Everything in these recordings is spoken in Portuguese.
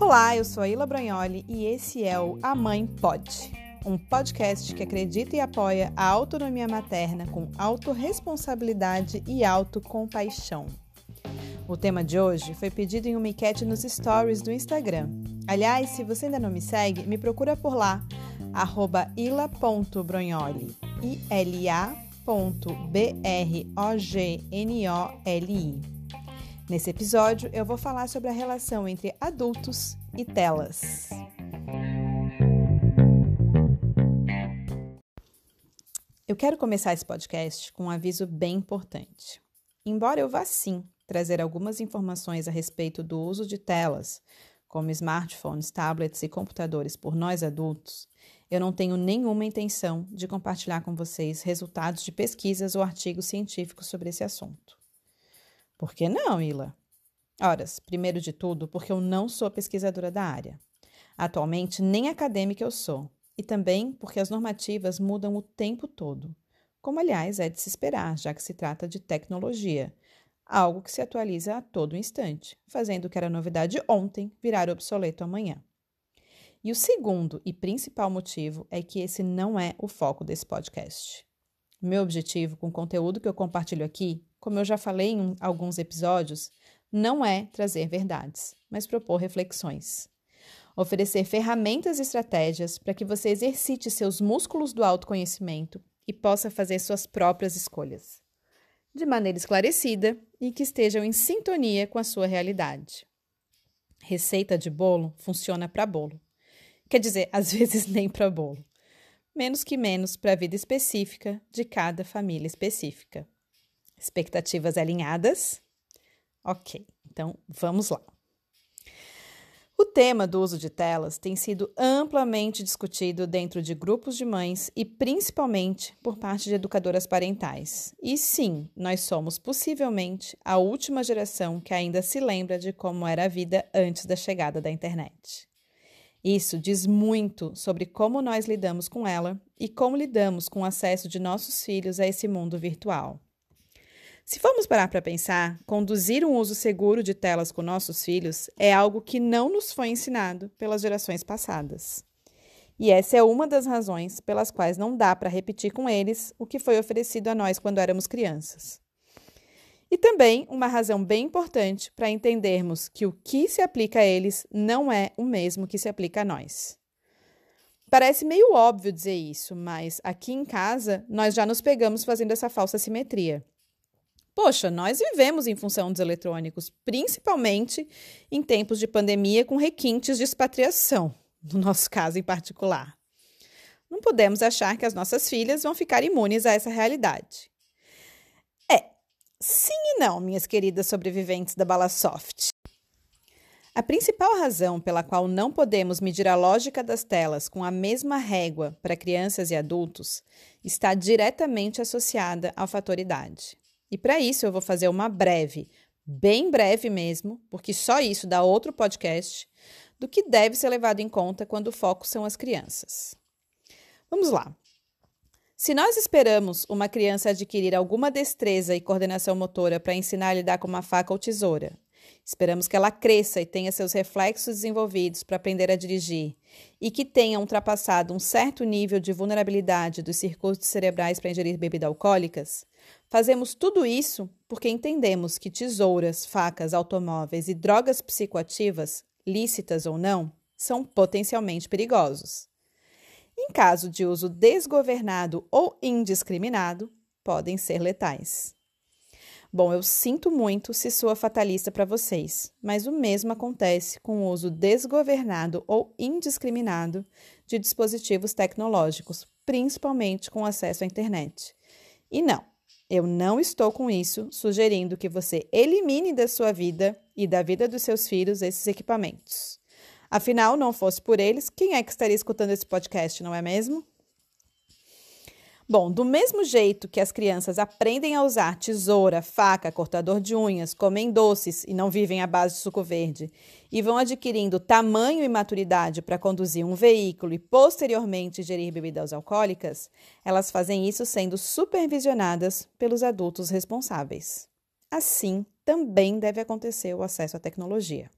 Olá, eu sou a Ila Bragnoli e esse é o A Mãe Pode, um podcast que acredita e apoia a autonomia materna com autorresponsabilidade e autocompaixão. O tema de hoje foi pedido em uma enquete nos stories do Instagram. Aliás, se você ainda não me segue, me procura por lá, arroba ila.brognoli, I-L-A.B-R-O-G-N-O-L-I. Nesse episódio, eu vou falar sobre a relação entre adultos e telas. Eu quero começar esse podcast com um aviso bem importante. Embora eu vá sim trazer algumas informações a respeito do uso de telas, como smartphones, tablets e computadores por nós adultos, eu não tenho nenhuma intenção de compartilhar com vocês resultados de pesquisas ou artigos científicos sobre esse assunto. Por que não, Ila? Ora, primeiro de tudo, porque eu não sou pesquisadora da área. Atualmente, nem acadêmica eu sou. E também porque as normativas mudam o tempo todo. Como, aliás, é de se esperar, já que se trata de tecnologia, algo que se atualiza a todo instante, fazendo o que era novidade ontem virar obsoleto amanhã. E o segundo e principal motivo é que esse não é o foco desse podcast. Meu objetivo com o conteúdo que eu compartilho aqui, como eu já falei em alguns episódios, não é trazer verdades, mas propor reflexões. Oferecer ferramentas e estratégias para que você exercite seus músculos do autoconhecimento e possa fazer suas próprias escolhas, de maneira esclarecida e que estejam em sintonia com a sua realidade. Receita de bolo funciona para bolo. Quer dizer, às vezes nem para bolo. Menos que menos para a vida específica de cada família específica. Expectativas alinhadas? Ok, então vamos lá. O tema do uso de telas tem sido amplamente discutido dentro de grupos de mães e principalmente por parte de educadoras parentais. E sim, nós somos possivelmente a última geração que ainda se lembra de como era a vida antes da chegada da internet. Isso diz muito sobre como nós lidamos com ela e como lidamos com o acesso de nossos filhos a esse mundo virtual. Se formos parar para pensar, conduzir um uso seguro de telas com nossos filhos é algo que não nos foi ensinado pelas gerações passadas. E essa é uma das razões pelas quais não dá para repetir com eles o que foi oferecido a nós quando éramos crianças. E também uma razão bem importante para entendermos que o que se aplica a eles não é o mesmo que se aplica a nós. Parece meio óbvio dizer isso, mas aqui em casa nós já nos pegamos fazendo essa falsa simetria. Poxa, nós vivemos em função dos eletrônicos, principalmente em tempos de pandemia com requintes de expatriação, no nosso caso em particular. Não podemos achar que as nossas filhas vão ficar imunes a essa realidade. Sim e não, minhas queridas sobreviventes da bala soft. A principal razão pela qual não podemos medir a lógica das telas com a mesma régua para crianças e adultos está diretamente associada ao fator idade. E para isso eu vou fazer uma breve, bem breve mesmo, porque só isso dá outro podcast, do que deve ser levado em conta quando o foco são as crianças. Vamos lá. Se nós esperamos uma criança adquirir alguma destreza e coordenação motora para ensinar a lidar com uma faca ou tesoura, esperamos que ela cresça e tenha seus reflexos desenvolvidos para aprender a dirigir e que tenha ultrapassado um certo nível de vulnerabilidade dos circuitos cerebrais para ingerir bebidas alcoólicas, Fazemos tudo isso porque entendemos que tesouras, facas, automóveis e drogas psicoativas, lícitas ou não, são potencialmente perigosos. Em caso de uso desgovernado ou indiscriminado, podem ser letais. Bom, eu sinto muito se sou fatalista para vocês, mas o mesmo acontece com o uso desgovernado ou indiscriminado de dispositivos tecnológicos, principalmente com acesso à internet. E não, eu não estou com isso sugerindo que você elimine da sua vida e da vida dos seus filhos esses equipamentos. Afinal, não fosse por eles, quem é que estaria escutando esse podcast, não é mesmo? Bom, do mesmo jeito que as crianças aprendem a usar tesoura, faca, cortador de unhas, comem doces e não vivem à base de suco verde, e vão adquirindo tamanho e maturidade para conduzir um veículo e posteriormente gerir bebidas alcoólicas, elas fazem isso sendo supervisionadas pelos adultos responsáveis. assim também deve acontecer o acesso à tecnologia.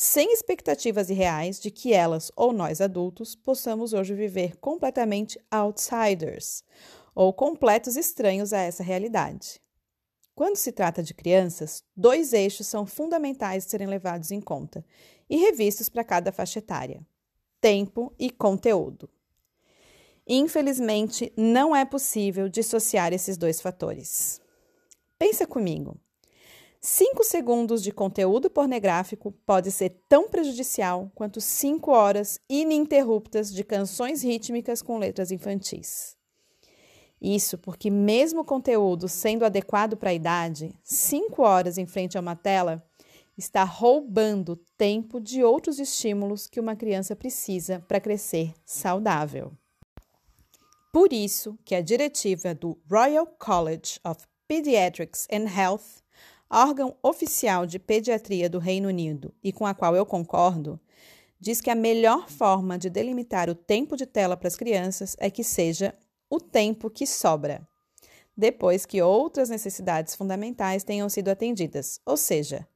Sem expectativas irreais de que elas ou nós adultos possamos hoje viver completamente outsiders ou completos estranhos a essa realidade. Quando se trata de crianças, dois eixos são fundamentais de serem levados em conta e revistos para cada faixa etária: tempo e conteúdo. Infelizmente, não é possível dissociar esses dois fatores. Pensa comigo. Cinco segundos de conteúdo pornográfico pode ser tão prejudicial quanto cinco horas ininterruptas de canções rítmicas com letras infantis. Isso porque, mesmo o conteúdo sendo adequado para a idade, cinco horas em frente a uma tela está roubando tempo de outros estímulos que uma criança precisa para crescer saudável. Por isso que a diretiva do Royal College of Pediatrics and Health, órgão oficial de pediatria do Reino Unido e com a qual eu concordo, diz que a melhor forma de delimitar o tempo de tela para as crianças é que seja o tempo que sobra, depois que outras necessidades fundamentais tenham sido atendidas, ou seja,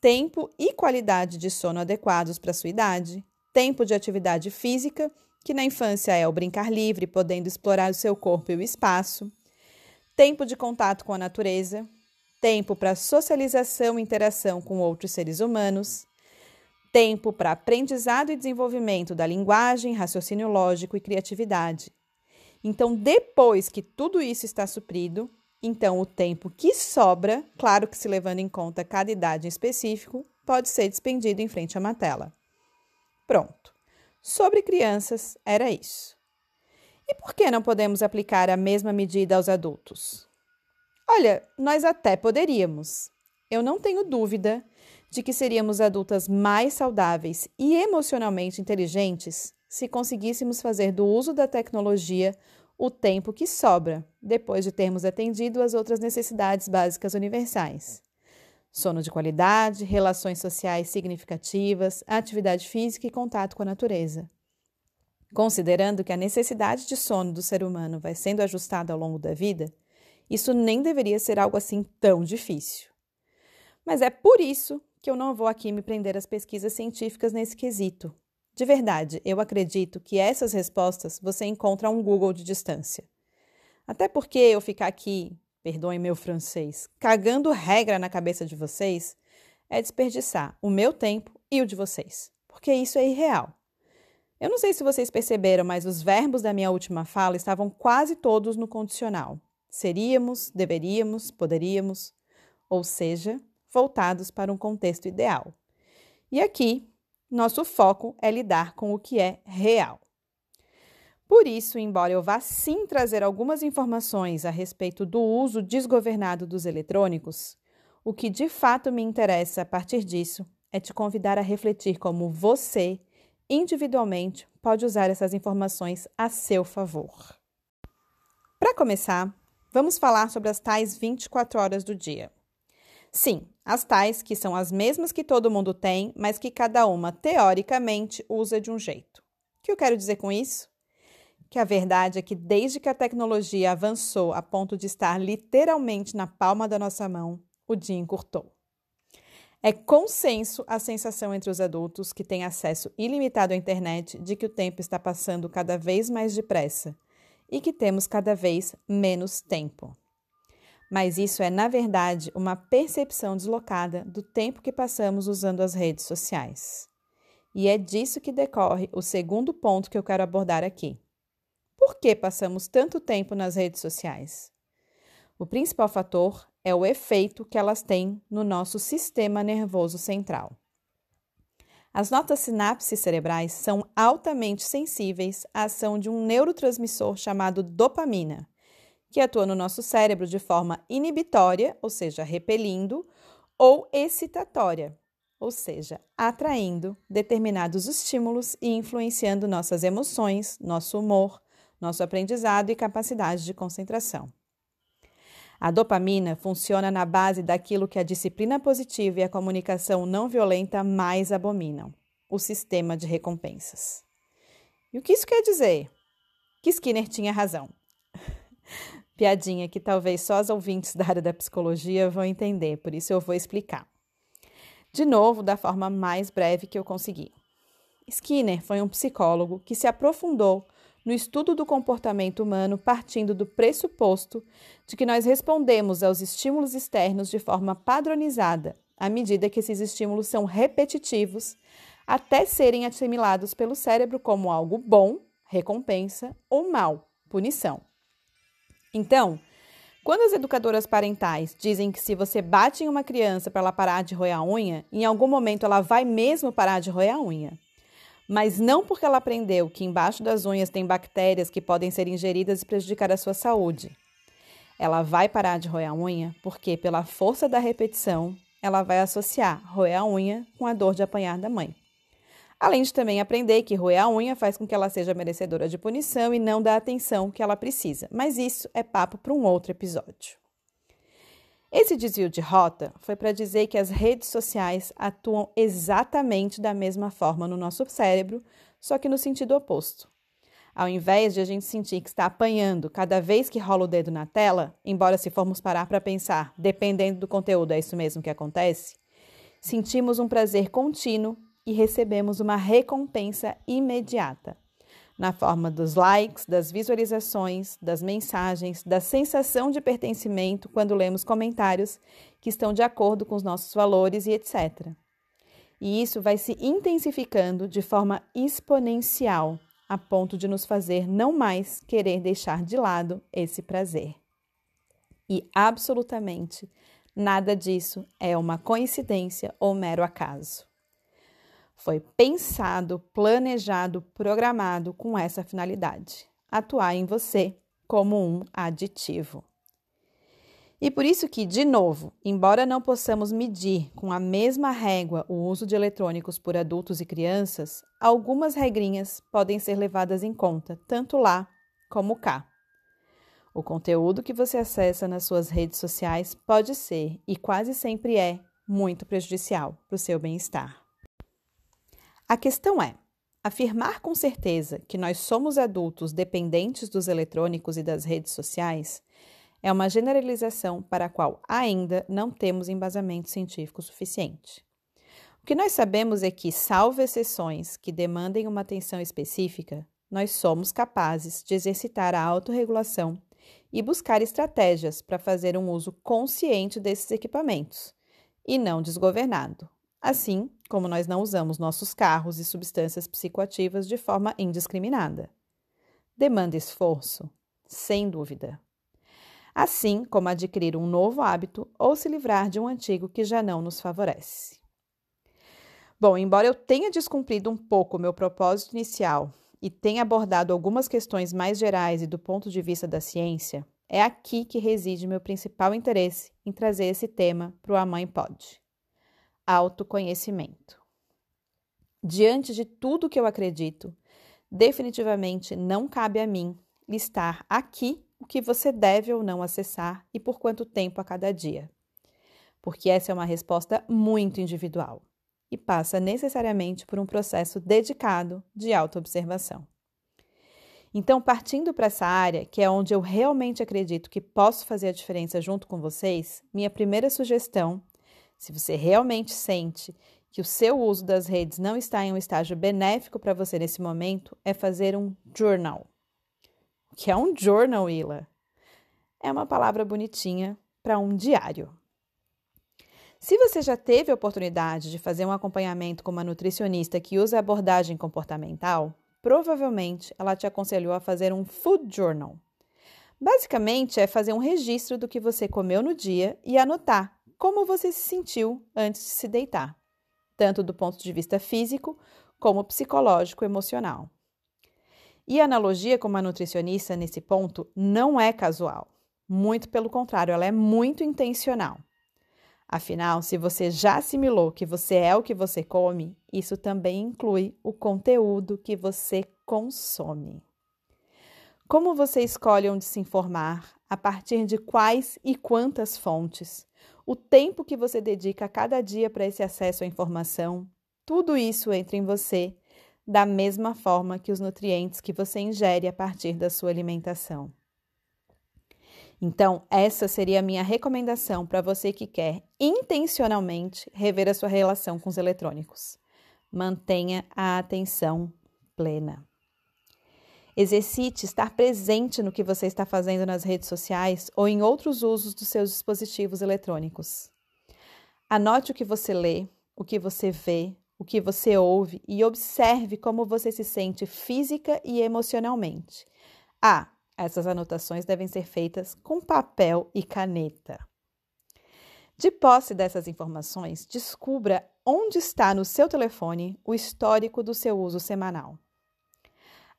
tempo e qualidade de sono adequados para sua idade, tempo de atividade física que na infância é o brincar livre, podendo explorar o seu corpo e o espaço, tempo de contato com a natureza, tempo para socialização e interação com outros seres humanos, tempo para aprendizado e desenvolvimento da linguagem, raciocínio lógico e criatividade. Então, depois que tudo isso está suprido, então o tempo que sobra, claro que se levando em conta cada idade em específico, pode ser despendido em frente a uma tela. Pronto. Sobre crianças, era isso. E por que não podemos aplicar a mesma medida aos adultos? Olha, nós até poderíamos. Eu não tenho dúvida de que seríamos adultas mais saudáveis e emocionalmente inteligentes se conseguíssemos fazer do uso da tecnologia o tempo que sobra, depois de termos atendido às outras necessidades básicas universais sono de qualidade, relações sociais significativas, atividade física e contato com a natureza. Considerando que a necessidade de sono do ser humano vai sendo ajustada ao longo da vida, isso nem deveria ser algo assim tão difícil. Mas é por isso que eu não vou aqui me prender às pesquisas científicas nesse quesito. De verdade, eu acredito que essas respostas você encontra a um Google de distância. Até porque eu ficar aqui perdoem meu francês, cagando regra na cabeça de vocês, é desperdiçar o meu tempo e o de vocês, porque isso é irreal. Eu não sei se vocês perceberam, mas os verbos da minha última fala estavam quase todos no condicional. Seríamos, deveríamos, poderíamos, ou seja, voltados para um contexto ideal. E aqui, nosso foco é lidar com o que é real. Por isso, embora eu vá sim trazer algumas informações a respeito do uso desgovernado dos eletrônicos, o que de fato me interessa a partir disso é te convidar a refletir como você, individualmente, pode usar essas informações a seu favor. Para começar, vamos falar sobre as tais 24 horas do dia. Sim, as tais que são as mesmas que todo mundo tem, mas que cada uma, teoricamente, usa de um jeito. O que eu quero dizer com isso? que a verdade é que desde que a tecnologia avançou a ponto de estar literalmente na palma da nossa mão, o dia encurtou. É consenso a sensação entre os adultos que têm acesso ilimitado à internet de que o tempo está passando cada vez mais depressa e que temos cada vez menos tempo. Mas isso é, na verdade, uma percepção deslocada do tempo que passamos usando as redes sociais. E é disso que decorre o segundo ponto que eu quero abordar aqui por que passamos tanto tempo nas redes sociais? O principal fator é o efeito que elas têm no nosso sistema nervoso central. As nossas sinapses cerebrais são altamente sensíveis à ação de um neurotransmissor chamado dopamina, que atua no nosso cérebro de forma inibitória, ou seja, repelindo, ou excitatória, ou seja, atraindo determinados estímulos e influenciando nossas emoções, nosso humor, nosso aprendizado e capacidade de concentração. A dopamina funciona na base daquilo que a disciplina positiva e a comunicação não violenta mais abominam: o sistema de recompensas. E o que isso quer dizer? Que Skinner tinha razão. Piadinha que talvez só os ouvintes da área da psicologia vão entender, por isso eu vou explicar. De novo, da forma mais breve que eu consegui. Skinner foi um psicólogo que se aprofundou no estudo do comportamento humano partindo do pressuposto de que nós respondemos aos estímulos externos de forma padronizada, à medida que esses estímulos são repetitivos, até serem assimilados pelo cérebro como algo bom, recompensa, ou mal, punição. Então, quando as educadoras parentais dizem que se você bate em uma criança para ela parar de roer a unha, em algum momento ela vai mesmo parar de roer a unha mas não porque ela aprendeu que embaixo das unhas tem bactérias que podem ser ingeridas e prejudicar a sua saúde. Ela vai parar de roer a unha porque, pela força da repetição, ela vai associar roer a unha com a dor de apanhar da mãe. Além de também aprender que roer a unha faz com que ela seja merecedora de punição e não da atenção que ela precisa. Mas isso é papo para um outro episódio. Esse desvio de rota foi para dizer que as redes sociais atuam exatamente da mesma forma no nosso cérebro, só que no sentido oposto. Ao invés de a gente sentir que está apanhando cada vez que rola o dedo na tela, embora se formos parar para pensar, dependendo do conteúdo, é isso mesmo que acontece, sentimos um prazer contínuo e recebemos uma recompensa imediata na forma dos likes, das visualizações, das mensagens, da sensação de pertencimento quando lemos comentários que estão de acordo com os nossos valores e etc. E isso vai se intensificando de forma exponencial, a ponto de nos fazer não mais querer deixar de lado esse prazer. E absolutamente nada disso é uma coincidência ou mero acaso. Foi pensado, planejado, programado com essa finalidade: atuar em você como um aditivo. E por isso que, de novo, embora não possamos medir com a mesma régua o uso de eletrônicos por adultos e crianças, algumas regrinhas podem ser levadas em conta, tanto lá como cá. O conteúdo que você acessa nas suas redes sociais pode ser, e quase sempre é, muito prejudicial para o seu bem-estar. A questão é: afirmar com certeza que nós somos adultos dependentes dos eletrônicos e das redes sociais é uma generalização para a qual ainda não temos embasamento científico suficiente. O que nós sabemos é que, salvo exceções que demandem uma atenção específica, nós somos capazes de exercitar a autorregulação e buscar estratégias para fazer um uso consciente desses equipamentos, e não desgovernado, assim como nós não usamos nossos carros e substâncias psicoativas de forma indiscriminada. Demanda esforço, sem dúvida. Assim como adquirir um novo hábito ou se livrar de um antigo que já não nos favorece. Bom, embora eu tenha descumprido um pouco o meu propósito inicial e tenha abordado algumas questões mais gerais e do ponto de vista da ciência, é aqui que reside meu principal interesse em trazer esse tema para o A Pode autoconhecimento. Diante de tudo que eu acredito, definitivamente não cabe a mim listar aqui o que você deve ou não acessar e por quanto tempo a cada dia. Porque essa é uma resposta muito individual e passa necessariamente por um processo dedicado de autoobservação. Então, partindo para essa área, que é onde eu realmente acredito que posso fazer a diferença junto com vocês, minha primeira sugestão se você realmente sente que o seu uso das redes não está em um estágio benéfico para você nesse momento, é fazer um journal. O que é um journal, Ila? É uma palavra bonitinha para um diário. Se você já teve a oportunidade de fazer um acompanhamento com uma nutricionista que usa abordagem comportamental, provavelmente ela te aconselhou a fazer um food journal. Basicamente, é fazer um registro do que você comeu no dia e anotar como você se sentiu antes de se deitar, tanto do ponto de vista físico como psicológico emocional. E a analogia com uma nutricionista nesse ponto não é casual. Muito pelo contrário, ela é muito intencional. Afinal, se você já assimilou que você é o que você come, isso também inclui o conteúdo que você consome. Como você escolhe onde se informar, a partir de quais e quantas fontes, o tempo que você dedica a cada dia para esse acesso à informação, tudo isso entra em você da mesma forma que os nutrientes que você ingere a partir da sua alimentação. Então, essa seria a minha recomendação para você que quer intencionalmente rever a sua relação com os eletrônicos. Mantenha a atenção plena. Exercite estar presente no que você está fazendo nas redes sociais ou em outros usos dos seus dispositivos eletrônicos. Anote o que você lê, o que você vê, o que você ouve e observe como você se sente física e emocionalmente. Ah, essas anotações devem ser feitas com papel e caneta. De posse dessas informações, descubra onde está no seu telefone o histórico do seu uso semanal.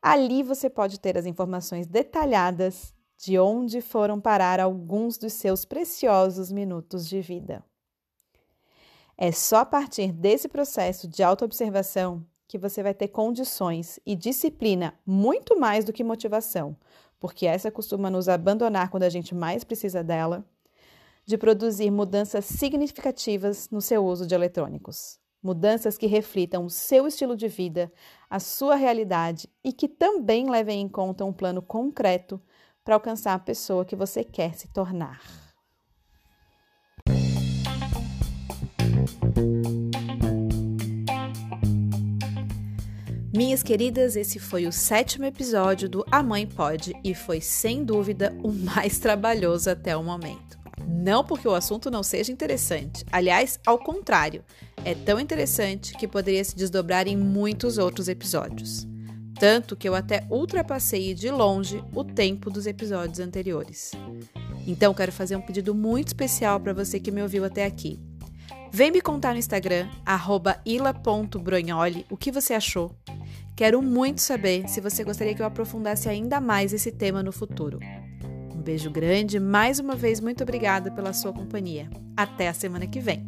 Ali você pode ter as informações detalhadas de onde foram parar alguns dos seus preciosos minutos de vida. É só a partir desse processo de autoobservação que você vai ter condições e disciplina muito mais do que motivação, porque essa costuma nos abandonar quando a gente mais precisa dela, de produzir mudanças significativas no seu uso de eletrônicos mudanças que reflitam o seu estilo de vida, a sua realidade e que também levem em conta um plano concreto para alcançar a pessoa que você quer se tornar. Minhas queridas, esse foi o sétimo episódio do A Mãe Pode e foi sem dúvida o mais trabalhoso até o momento. Não porque o assunto não seja interessante, aliás, ao contrário, é tão interessante que poderia se desdobrar em muitos outros episódios. Tanto que eu até ultrapassei de longe o tempo dos episódios anteriores. Então, quero fazer um pedido muito especial para você que me ouviu até aqui. Vem me contar no Instagram, ila.brognoli, o que você achou. Quero muito saber se você gostaria que eu aprofundasse ainda mais esse tema no futuro beijo grande, mais uma vez muito obrigada pela sua companhia. Até a semana que vem.